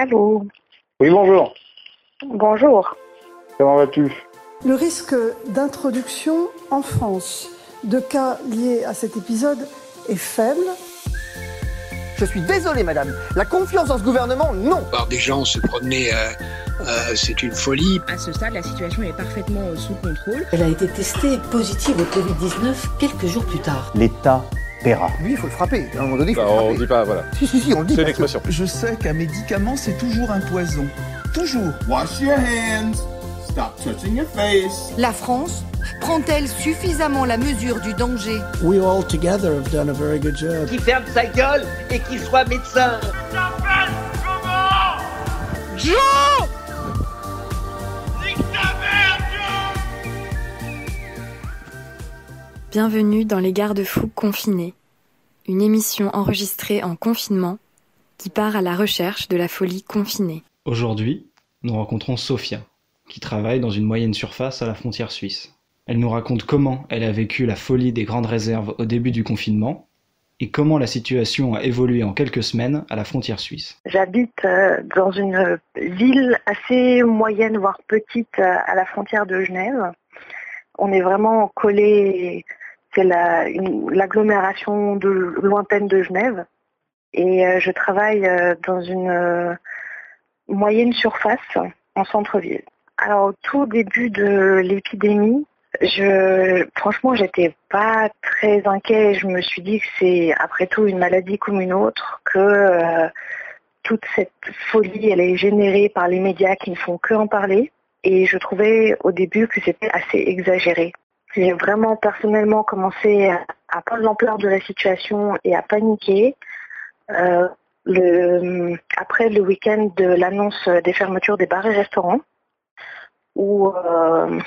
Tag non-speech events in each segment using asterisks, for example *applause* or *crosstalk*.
Allô Oui, bonjour. Bonjour. Comment vas-tu? Le risque d'introduction en France de cas liés à cet épisode est faible. Je suis désolé, madame. La confiance dans ce gouvernement, non. Voir des gens se promener, euh, euh, c'est une folie. À ce stade, la situation est parfaitement euh, sous contrôle. Elle a été testée positive au Covid-19 quelques jours plus tard. L'État paiera. Lui, il faut le frapper. À un moment donné, il faut Bah, le on frapper. dit pas, voilà. Si, si, si, on le dit. C'est une expression. Je sais qu'un médicament, c'est toujours un poison. Toujours. Wash your hands. Stop touching your face. La France prend-elle suffisamment la mesure du danger? We all together have done a very good job. Qui ferme sa gueule et qui soit médecin. Joe Bienvenue dans Les Garde-Fous confinés, une émission enregistrée en confinement qui part à la recherche de la folie confinée. Aujourd'hui, nous rencontrons Sophia, qui travaille dans une moyenne surface à la frontière suisse. Elle nous raconte comment elle a vécu la folie des grandes réserves au début du confinement et comment la situation a évolué en quelques semaines à la frontière suisse. J'habite euh, dans une ville assez moyenne, voire petite, euh, à la frontière de Genève. On est vraiment collé, c'est l'agglomération lointaine de Genève. Et euh, je travaille euh, dans une euh, moyenne surface en centre-ville. Alors au tout début de l'épidémie, je franchement j'étais pas très inquiet. Je me suis dit que c'est après tout une maladie comme une autre, que toute cette folie elle est générée par les médias qui ne font que en parler. Et je trouvais au début que c'était assez exagéré. J'ai vraiment personnellement commencé à, prendre l'ampleur de la situation et à paniquer. Euh, après le week-end de l'annonce des fermetures des bars et restaurants, où euh,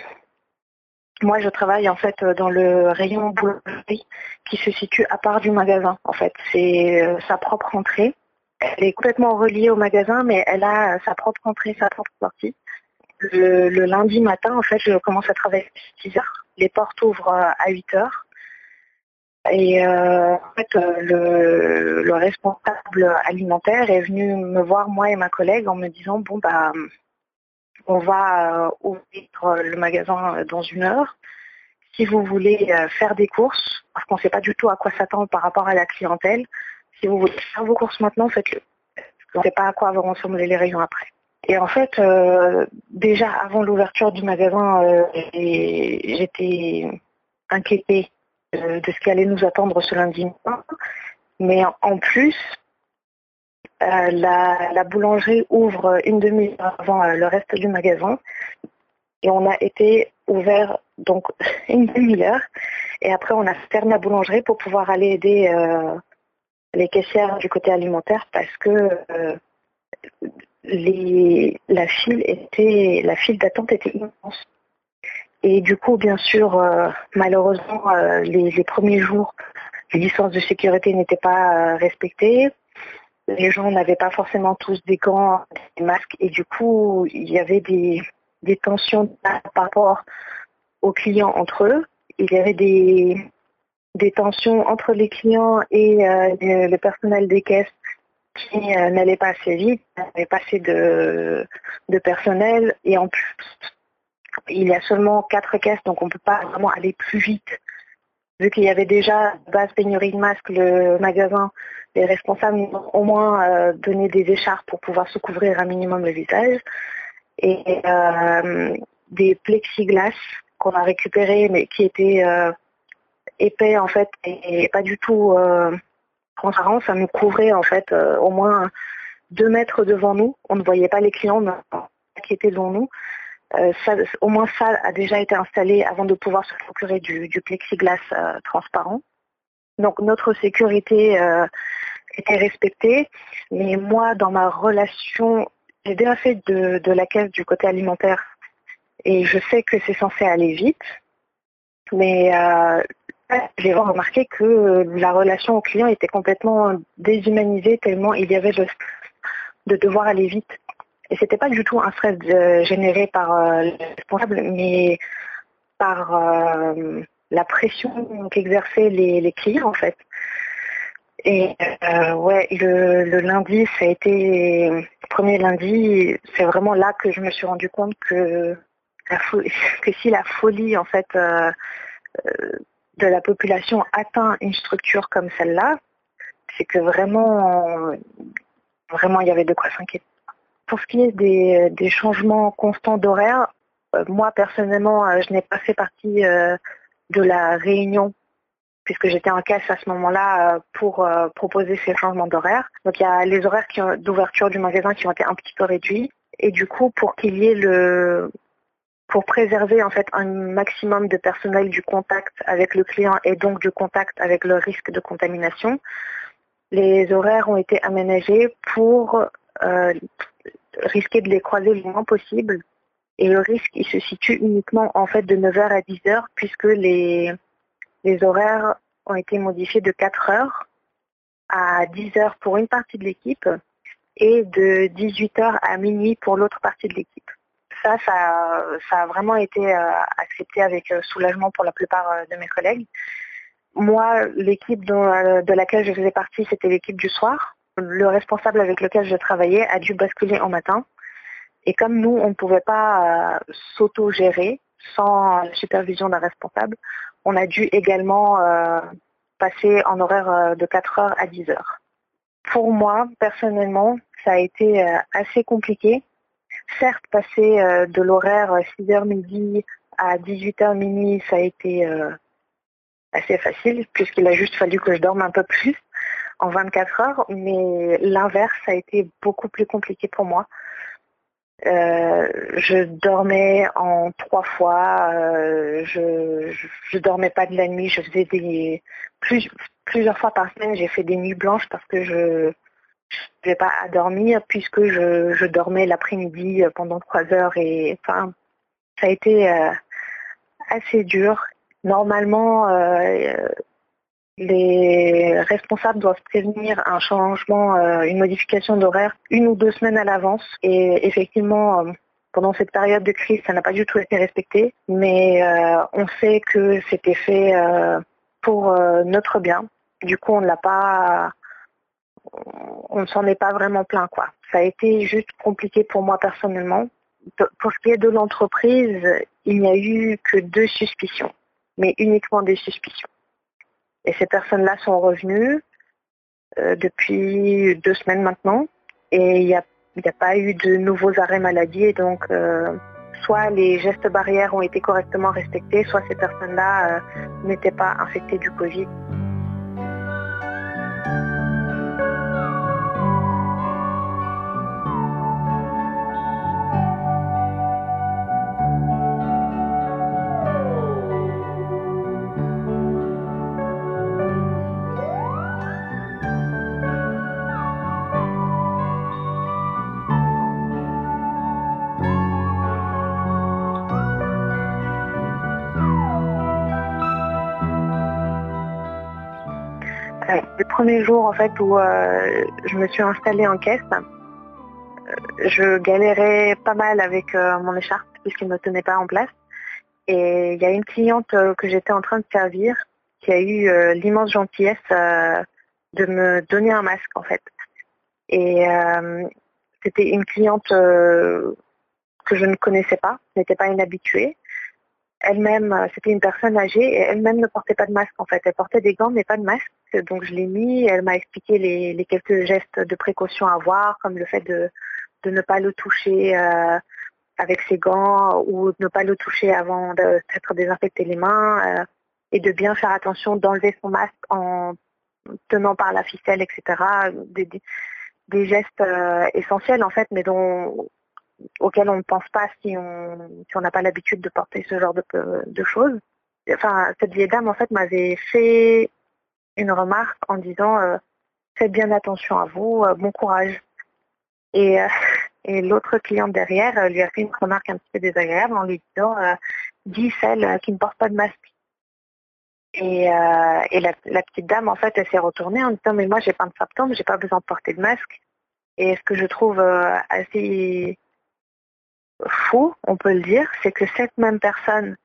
moi je travaille en fait dans le rayon boulangerie qui se situe à part du magasin. En fait, c'est euh, sa propre entrée. Elle est complètement reliée au magasin, mais elle a sa propre entrée, sa propre sortie. Le, lundi matin, en fait, je commence à travailler à 6 heures. Les portes ouvrent euh, à 8 heures. Et euh, en fait, euh, le, le responsable alimentaire est venu me voir, moi et ma collègue, en me disant bon bah on va ouvrir le magasin dans une heure. Si vous voulez faire des courses, parce qu'on ne sait pas du tout à quoi s'attendre par rapport à la clientèle, si vous voulez faire vos courses maintenant, faites-le. Qu'on ne sait pas à quoi vont ressembler les rayons après. Et en fait, euh, déjà avant l'ouverture du magasin, euh, j'étais inquiétée de ce qui allait nous attendre ce lundi matin. Mais en- plus, euh, la, la boulangerie ouvre une demi-heure avant le reste du magasin. Et on a été ouvert donc *laughs* une demi-heure. Et après, on a fermé la boulangerie pour pouvoir aller aider les caissières du côté alimentaire parce que la file était, la file d'attente était immense. Et du coup, bien sûr, euh, malheureusement, euh, les, premiers jours, les distances de sécurité n'étaient pas euh, respectées. Les gens n'avaient pas forcément tous des gants, des masques, et du coup, il y avait des, tensions par rapport aux clients entre eux. Il y avait des, tensions entre les clients et le personnel des caisses qui euh, n'allait pas assez vite, n'avait pas assez de, personnel, et en plus, il y a seulement quatre caisses, donc on ne peut pas vraiment aller plus vite. Vu qu'il y avait déjà base pénurie de masques, le magasin, les responsables ont au moins euh, donné des écharpes pour pouvoir se couvrir un minimum le visage et euh, des plexiglas qu'on a récupérés mais qui étaient épais en fait et pas du tout transparents. Ça nous couvrait en fait euh, au moins deux mètres devant nous. On ne voyait pas les clients qui étaient devant nous. Euh, ça, au moins ça a déjà été installé avant de pouvoir se procurer du, plexiglas euh, transparent. Donc notre sécurité était respectée, mais moi dans ma relation, j'ai déjà fait de, la caisse du côté alimentaire et je sais que c'est censé aller vite, mais j'ai vraiment remarqué que la relation au client était complètement déshumanisée tellement il y avait le stress de devoir aller vite. Et c'était pas du tout un stress de- généré par euh, le responsable, mais par euh, la pression qu'exerçaient les, clients en fait. Et euh, ouais, le, lundi, ça a été le premier lundi, c'est vraiment là que je me suis rendu compte que, *laughs* que si la folie en fait euh, la population atteint une structure comme celle-là, c'est que vraiment, vraiment il y avait de quoi s'inquiéter. Pour ce qui est des, des changements constants d'horaire, moi personnellement, je n'ai pas fait partie de la réunion puisque j'étais en caisse à ce moment-là pour proposer ces changements d'horaire. Donc il y a les horaires d'ouverture du magasin qui ont été un petit peu réduits. Et du coup, pour qu'il y ait le pour préserver en fait un maximum de personnel du contact avec le client et donc du contact avec le risque de contamination, les horaires ont été aménagés pour euh, risquer de les croiser le moins possible. Et le risque, il se situe uniquement en fait de 9h à 10h puisque les, les horaires ont été modifiés de 4 heures à 10 heures pour une partie de l'équipe et de 18 heures à minuit pour l'autre partie de l'équipe. Ça, ça, a vraiment été euh, accepté avec euh, soulagement pour la plupart euh, de mes collègues. Moi, l'équipe de laquelle je faisais partie, c'était l'équipe du soir. Le responsable avec lequel je travaillais a dû basculer en matin. Et comme nous, on ne pouvait pas s'auto-gérer sans la supervision d'un responsable, on a dû également passer en horaire de 4 heures à 10 heures. Pour moi, personnellement, ça a été assez compliqué. Certes, passer euh, de l'horaire 6h midi à 18h minuit, ça a été assez facile, puisqu'il a juste fallu que je dorme un peu plus en 24 heures, mais l'inverse a été beaucoup plus compliqué pour moi. Euh, je dormais en trois fois, euh, je, je, je dormais pas de la nuit, je faisais des plus, plusieurs fois par semaine, j'ai fait des nuits blanches parce que je n'avais pas à dormir puisque je, je dormais l'après-midi pendant trois heures et enfin ça a été euh, assez dur. Normalement, euh, les responsables doivent prévenir un changement, euh, une modification d'horaire une ou deux semaines à l'avance. Et effectivement, euh, pendant cette période de crise, ça n'a pas du tout été respecté. Mais euh, on sait que c'était fait pour notre bien. Du coup, on ne l'a pas, on ne s'en est pas vraiment plein, quoi. Ça a été juste compliqué pour moi personnellement. Pour ce qui est de l'entreprise, il n'y a eu que deux suspicions, mais uniquement des suspicions. Et ces personnes-là sont revenues euh, depuis deux semaines maintenant. Et il n'y a, pas eu de nouveaux arrêts maladie. Donc, euh, soit les gestes barrières ont été correctement respectés, soit ces personnes-là euh, n'étaient pas infectées du Covid. Premier jour en fait où euh, je me suis installée en caisse, euh, je galérais pas mal avec euh, mon écharpe puisqu'il ne me tenait pas en place. Et il y a une cliente que j'étais en train de servir qui a eu l'immense gentillesse de me donner un masque en fait. Et c'était une cliente que je ne connaissais pas, n'était pas inhabituée elle-même, euh, c'était une personne âgée et elle-même ne portait pas de masque en fait. Elle portait des gants mais pas de masque. Donc je l'ai mis. Elle m'a expliqué les, quelques gestes de précaution à avoir, comme le fait de, ne pas le toucher euh, avec ses gants ou de ne pas le toucher avant de s'être désinfecté les mains euh, et de bien faire attention d'enlever son masque en tenant par la ficelle, etc. Des, gestes essentiels en fait, mais dont auquel on ne pense pas si on si on n'a pas l'habitude de porter ce genre de, de, choses. Enfin, cette vieille dame en fait m'avait fait une remarque en disant euh, faites bien attention à vous, euh, bon courage. Et, euh, *laughs* et l'autre cliente derrière lui a fait une remarque un petit peu désagréable en lui disant dis celle qui ne porte pas de masque. Et, la, petite dame en fait elle s'est retournée en disant mais moi j'ai pas de symptômes, j'ai pas besoin de porter de masque. Et ce que je trouve assez fou, on peut le dire, c'est que cette même personne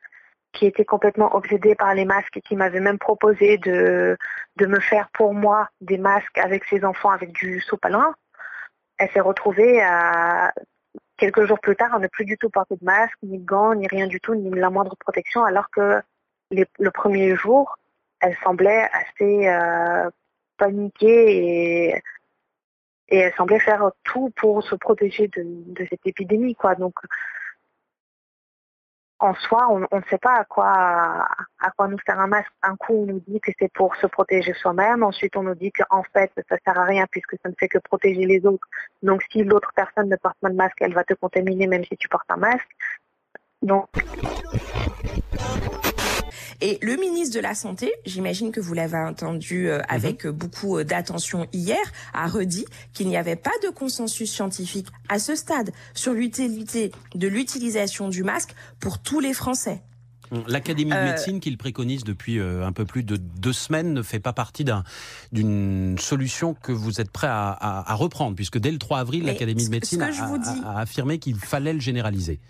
qui était complètement obsédée par les masques et qui m'avait même proposé de, me faire pour moi des masques avec ses enfants avec du sopalin. Elle s'est retrouvée quelques jours plus tard à ne plus du tout porter de masque, ni de gants, ni rien du tout, ni la moindre protection, alors que le premier jour, elle semblait assez euh, paniquée et, et elle semblait faire tout pour se protéger de, de cette épidémie, quoi. Donc, en soi, on, ne sait pas à quoi, à quoi nous sert un masque. Un coup, on nous dit que c'est pour se protéger soi-même. Ensuite, on nous dit qu'en fait, ça sert à rien puisque ça ne fait que protéger les autres. Donc, si l'autre personne ne porte pas de masque, elle va te contaminer même si tu portes un masque. Et le ministre de la Santé, j'imagine que vous l'avez entendu euh, avec mmh. beaucoup d'attention hier, a redit qu'il n'y avait pas de consensus scientifique à ce stade sur l'utilité de l'utilisation du masque pour tous les Français. L'Académie de médecine qu'il préconise depuis un peu plus de deux semaines ne fait pas partie d'une solution que vous êtes prêt à, à, à, reprendre, puisque dès le 3 avril, l'Académie de médecine a, a, affirmé qu'il fallait le généraliser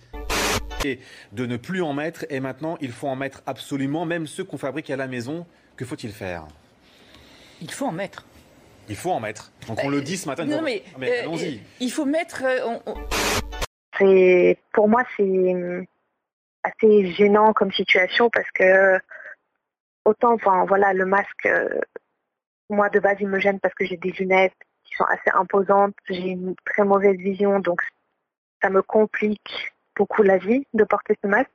de ne plus en mettre et maintenant il faut en mettre absolument, même ceux qu'on fabrique à la maison. Que faut-il faire? Il faut en mettre. Il faut en mettre. Donc on le dit ce matin. Non mais, mais euh, allons-y. Il faut mettre. Euh, on, on... C'est pour moi c'est assez gênant comme situation parce que autant enfin voilà le masque euh, moi de base il me gêne parce que j'ai des lunettes qui sont assez imposantes, j'ai une très mauvaise vision donc ça me complique beaucoup la vie de porter ce masque.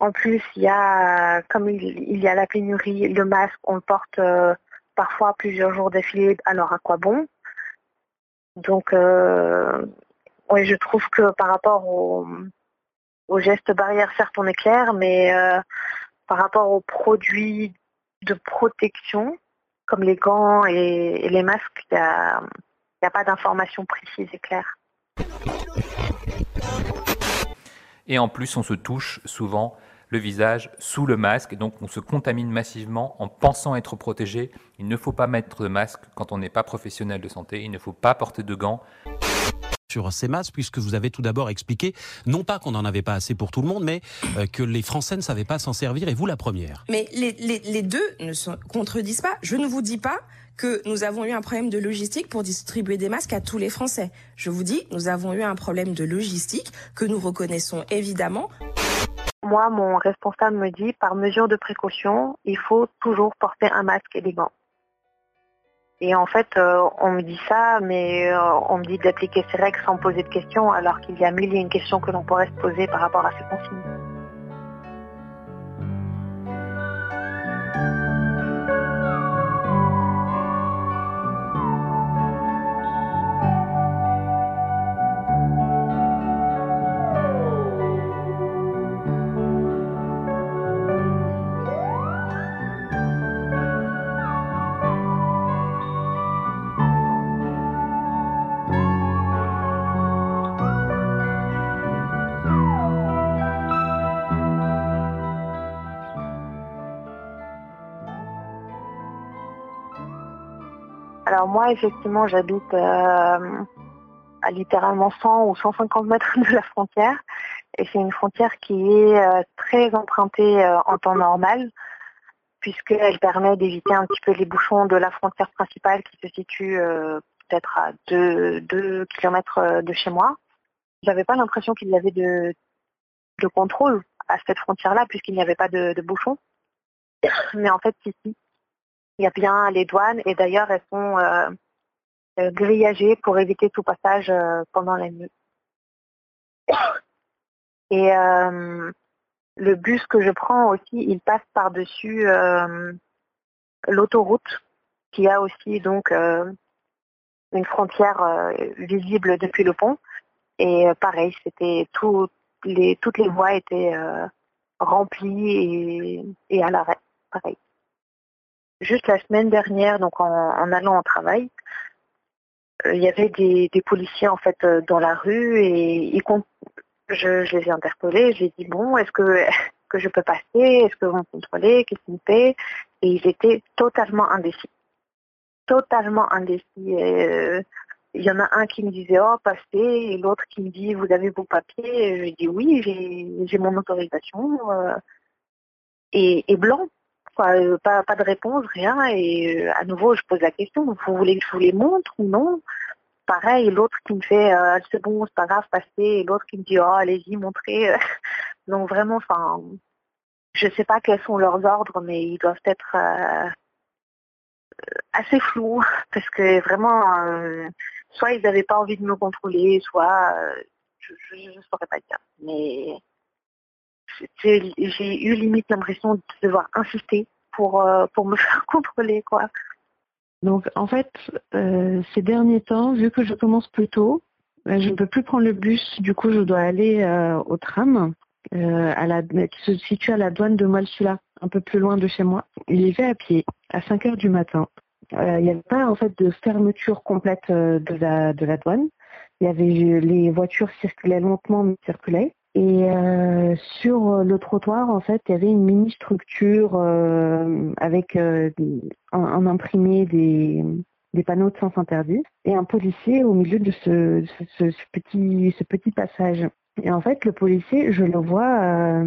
En plus, il y a, comme il, y a la pénurie, le masque, on le porte euh, parfois plusieurs jours d'affilée, alors à quoi bon? Donc, euh, oui, je trouve que par rapport aux au gestes barrières, certes, on est clair, mais euh, par rapport aux produits de protection, comme les gants et, les masques, il n'y a, a pas d'informations précises et claires. Et en plus, on se touche souvent le visage sous le masque, et donc on se contamine massivement en pensant être protégé. Il ne faut pas mettre de masque quand on n'est pas professionnel de santé, il ne faut pas porter de gants sur ces masques, puisque vous avez tout d'abord expliqué, non pas qu'on n'en avait pas assez pour tout le monde, mais euh, que les Français ne savaient pas s'en servir, et vous la première. Mais les, les, les deux ne se contredisent pas. Je ne vous dis pas que nous avons eu un problème de logistique pour distribuer des masques à tous les Français. Je vous dis, nous avons eu un problème de logistique que nous reconnaissons évidemment. Moi, mon responsable me dit, par mesure de précaution, il faut toujours porter un masque et des gants. Et en fait, euh, on me dit ça, mais euh, on me dit d'appliquer ces règles sans poser de questions, alors qu'il y a mille et une questions que l'on pourrait se poser par rapport à ces consignes. Moi, effectivement, j'habite euh, à littéralement 100 ou 150 mètres de la frontière. Et c'est une frontière qui est euh, très empruntée euh, en temps normal, puisqu'elle permet d'éviter un petit peu les bouchons de la frontière principale qui se situe peut-être à 2, 2 km de chez moi. J'avais pas l'impression qu'il y avait de, de contrôle à cette frontière-là, puisqu'il n'y avait pas de, de bouchons. Mais en fait, ici, il y a bien les douanes et d'ailleurs elles sont euh, euh, grillagées pour éviter tout passage euh, pendant la nuit. Et le bus que je prends aussi, il passe par-dessus l'autoroute qui a aussi donc une frontière visible depuis le pont. Et pareil, c'était toutes les voies étaient remplies et, et à l'arrêt. Pareil juste la semaine dernière, donc en, allant au travail, euh, il y avait des, policiers en fait euh, dans la rue et je, les ai interpellés. J'ai dit bon, est-ce que *laughs* que je peux passer? Est-ce que vous me contrôlez? Qu'est-ce qu'ils me fait? Et ils étaient totalement indécis, totalement indécis. Et, euh, il y en a un qui me disait oh passez et l'autre qui me dit vous avez vos papiers? Et je dis oui, j'ai mon autorisation. Est, blanc. Quoi, pas, pas de réponse, rien. Et à nouveau, je pose la question, vous voulez que je vous les montre ou non? Pareil, l'autre qui me fait c'est bon, c'est pas grave, passez, et l'autre qui me dit oh allez-y, montrez. *laughs* Donc vraiment, enfin, je sais pas quels sont leurs ordres, mais ils doivent être assez flous *laughs* parce que vraiment, euh, soit ils n'avaient pas envie de me contrôler, soit euh, je ne saurais pas dire. Mais j'ai eu limite l'impression de devoir insister pour, euh, pour me *laughs* faire contrôler. quoi. Donc en fait, ces derniers temps, vu que je commence plus tôt, je ne peux plus prendre le bus, du coup je dois aller au tram. qui se situe à la douane de Malsula, un peu plus loin de chez moi. Il y va à pied à 5 heures du matin. Euh, il n'y avait pas en fait de fermeture complète euh, de la, de la douane. Il y avait les voitures circulaient lentement mais circulaient. Et euh, sur le trottoir, en fait, il y avait une mini structure avec un, imprimé des, panneaux de sens interdit et un policier au milieu de ce, petit, passage. Et en fait, le policier, je le vois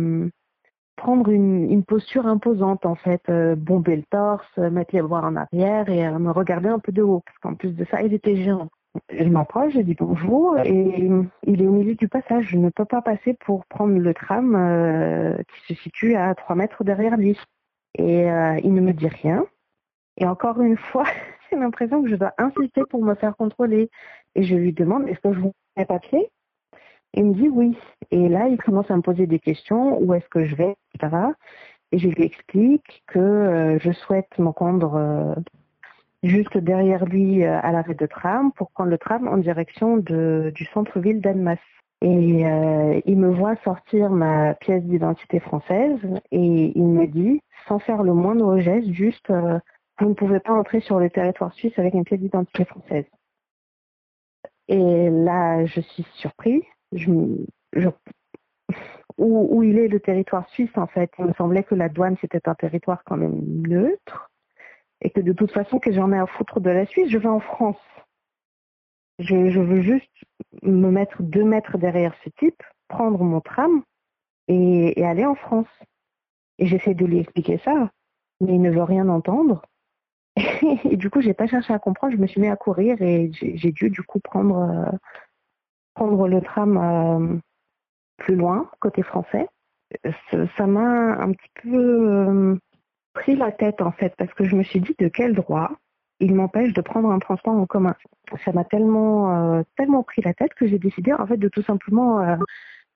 prendre une, posture imposante en fait, euh, bomber le torse, euh, mettre les bras en arrière et euh, me regarder un peu de haut parce qu'en plus de ça il était géant. Je m'approche, je dis bonjour et il est au milieu du passage. Je ne peux pas passer pour prendre le tram qui se situe à 3 mètres derrière lui. Et il ne me dit rien. Et encore une fois, *laughs* j'ai l'impression que je dois insister pour me faire contrôler. Et je lui demande, est-ce que je vous mets papier? Il me dit oui. Et là, il commence à me poser des questions, où est-ce que je vais, etc. Et je lui explique que euh, je souhaite me rendre euh, juste derrière lui euh, à l'arrêt de tram pour prendre le tram en direction du centre-ville d'Annemasse. Et il me voit sortir ma pièce d'identité française et il me dit, sans faire le moindre geste, juste, vous ne pouvez pas entrer sur le territoire suisse avec une pièce d'identité française. Et là, je suis surpris où, il est le territoire suisse en fait? Il me semblait que la douane c'était un territoire quand même neutre et que de toute façon que j'en ai à foutre de la Suisse, je vais en France. Je, veux juste me mettre deux mètres derrière ce type, prendre mon tram et, aller en France. Et j'essaie de lui expliquer ça, mais il ne veut rien entendre. *laughs* Et, du coup, j'ai pas cherché à comprendre, je me suis mis à courir et j'ai dû du coup prendre euh, prendre le tram euh, plus loin, côté français. Ça m'a un petit peu euh, pris la tête en fait, parce que je me suis dit de quel droit il m'empêche de prendre un transport en commun? Ça m'a tellement, euh, tellement pris la tête que j'ai décidé en fait de tout simplement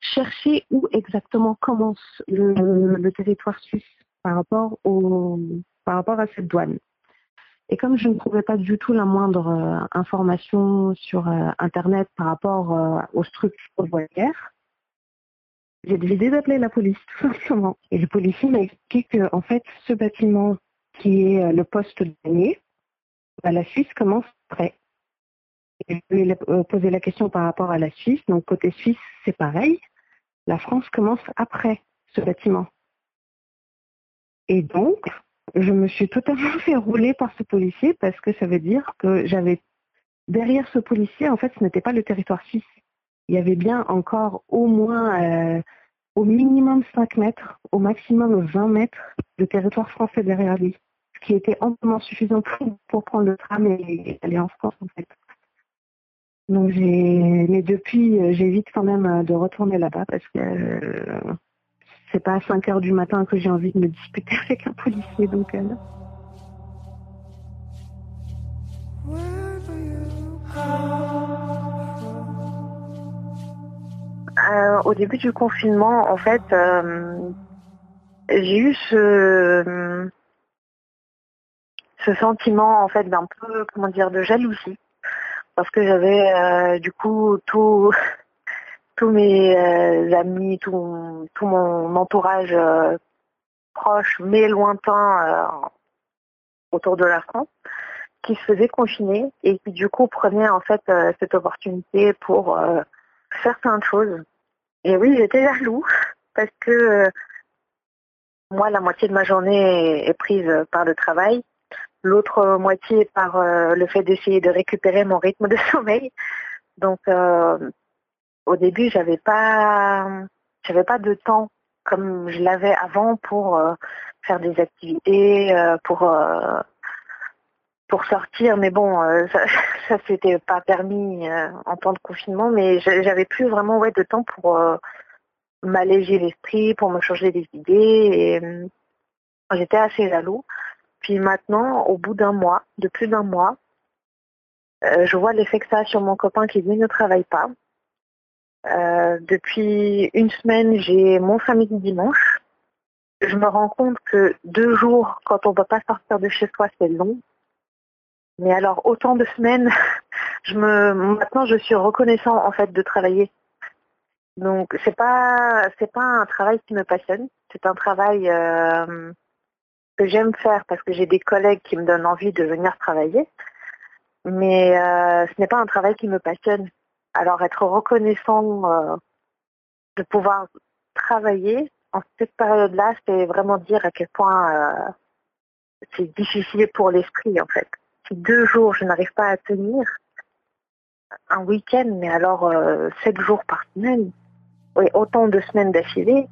chercher où exactement commence le, territoire suisse par rapport, au, par rapport à cette douane. Et comme je ne trouvais pas du tout la moindre euh, information sur euh, Internet par rapport euh, aux structures voilières, j'ai décidé d'appeler la police, *laughs* tout simplement. Et le policier m'a expliqué que, en fait, ce bâtiment qui est le poste dernier, la Suisse commence près. Et je lui ai posé la question par rapport à la Suisse. Donc, côté Suisse, c'est pareil. La France commence après ce bâtiment. Et donc, je me suis totalement *laughs* fait rouler par ce policier parce que ça veut dire que j'avais derrière ce policier, en fait, ce n'était pas le territoire suisse. Il y avait bien encore au moins, euh, au minimum 5 mètres, au maximum 20 mètres de territoire français derrière lui, ce qui était amplement suffisant pour, prendre le tram et aller en France, en fait. Donc mais depuis, euh, j'évite quand même euh, de retourner là-bas parce que c'est pas à 5 heures du matin que j'ai envie de me disputer *laughs* avec un policier, donc. Euh... Euh, au début du confinement, en fait, euh, j'ai eu ce, sentiment en fait d'un peu, comment dire, de jalousie, parce que j'avais euh, du coup *laughs* tous mes amis, tout, tout, mon entourage proche mais lointain autour de la France qui se faisait confiner et qui du coup prenait en fait cette opportunité pour faire plein de choses. Et oui, j'étais jaloux parce que moi, la moitié de ma journée est prise par le travail, l'autre moitié par le fait d'essayer de récupérer mon rythme de *laughs* sommeil. Donc, au début, j'avais pas, j'avais pas de temps comme je l'avais avant pour faire des activités, pour pour sortir, mais bon, ça, *laughs* ça s'était pas permis en temps de confinement, mais j'avais plus vraiment ouais de temps pour m'alléger l'esprit, pour me changer des idées, et j'étais assez jaloux. Puis maintenant, au bout d'un mois, de plus d'un mois, je vois l'effet que ça a sur mon copain qui lui ne travaille pas. Euh, depuis une semaine, j'ai mon samedi dimanche. Je me rends compte que deux jours, quand on ne peut pas sortir de chez soi, c'est long. Mais alors, autant de semaines, *laughs* maintenant, je suis reconnaissant, en fait, de travailler. Donc, c'est pas, c'est pas un travail qui me passionne. C'est un travail euh, que j'aime faire parce que j'ai des collègues qui me donnent envie de venir travailler. Mais euh, ce n'est pas un travail qui me passionne. Alors être reconnaissant euh, de pouvoir travailler en cette période-là, c'est vraiment dire à quel point c'est difficile pour l'esprit en fait. Deux jours je n'arrive pas à tenir, un week-end, mais alors euh, sept jours par semaine, autant de semaines d'affilée,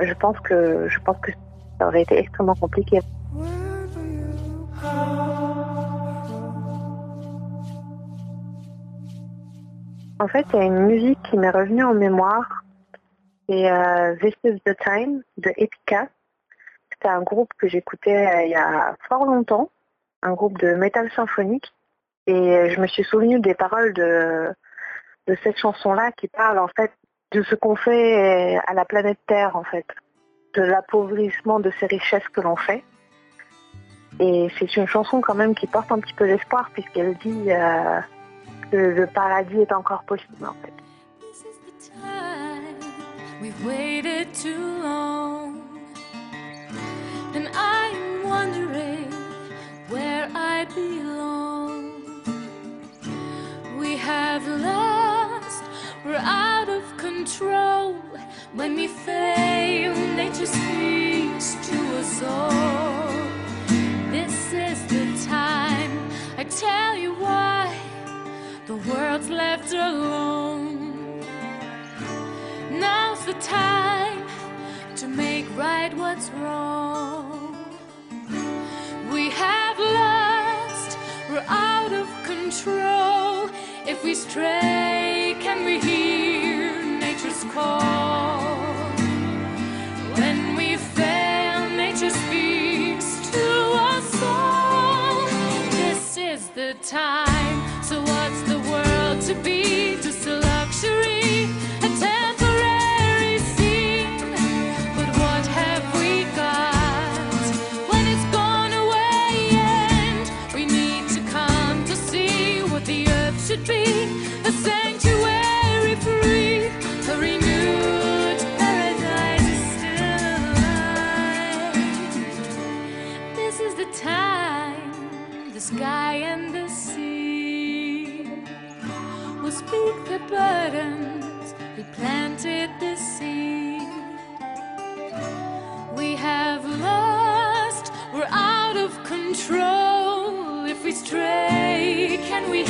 je pense que je pense que ça aurait été extrêmement compliqué. En fait, il y a une musique qui m'est revenue en mémoire. C'est euh, This is the Time de Epica. C'était un groupe que j'écoutais euh, il y a fort longtemps, un groupe de métal symphonique. Et je me suis souvenu des paroles de, cette chanson-là qui parle en fait de ce qu'on fait à la planète Terre en fait, de l'appauvrissement de ces richesses que l'on fait. Et c'est une chanson quand même qui porte un petit peu d'espoir puisqu'elle dit euh, que le paradis est encore possible I belong. We have lost, we're out of control. When we fail, nature speaks to us all. This is the time I tell you why the world's left alone. Now's the time to make right what's wrong. Control. If we stray, can we hear nature's call? When we fail, nature speaks to us all. This is the time. This is the time, the sky and the sea will speak the burdens. We planted the seed. We have lost, we're out of control. If we stray, can we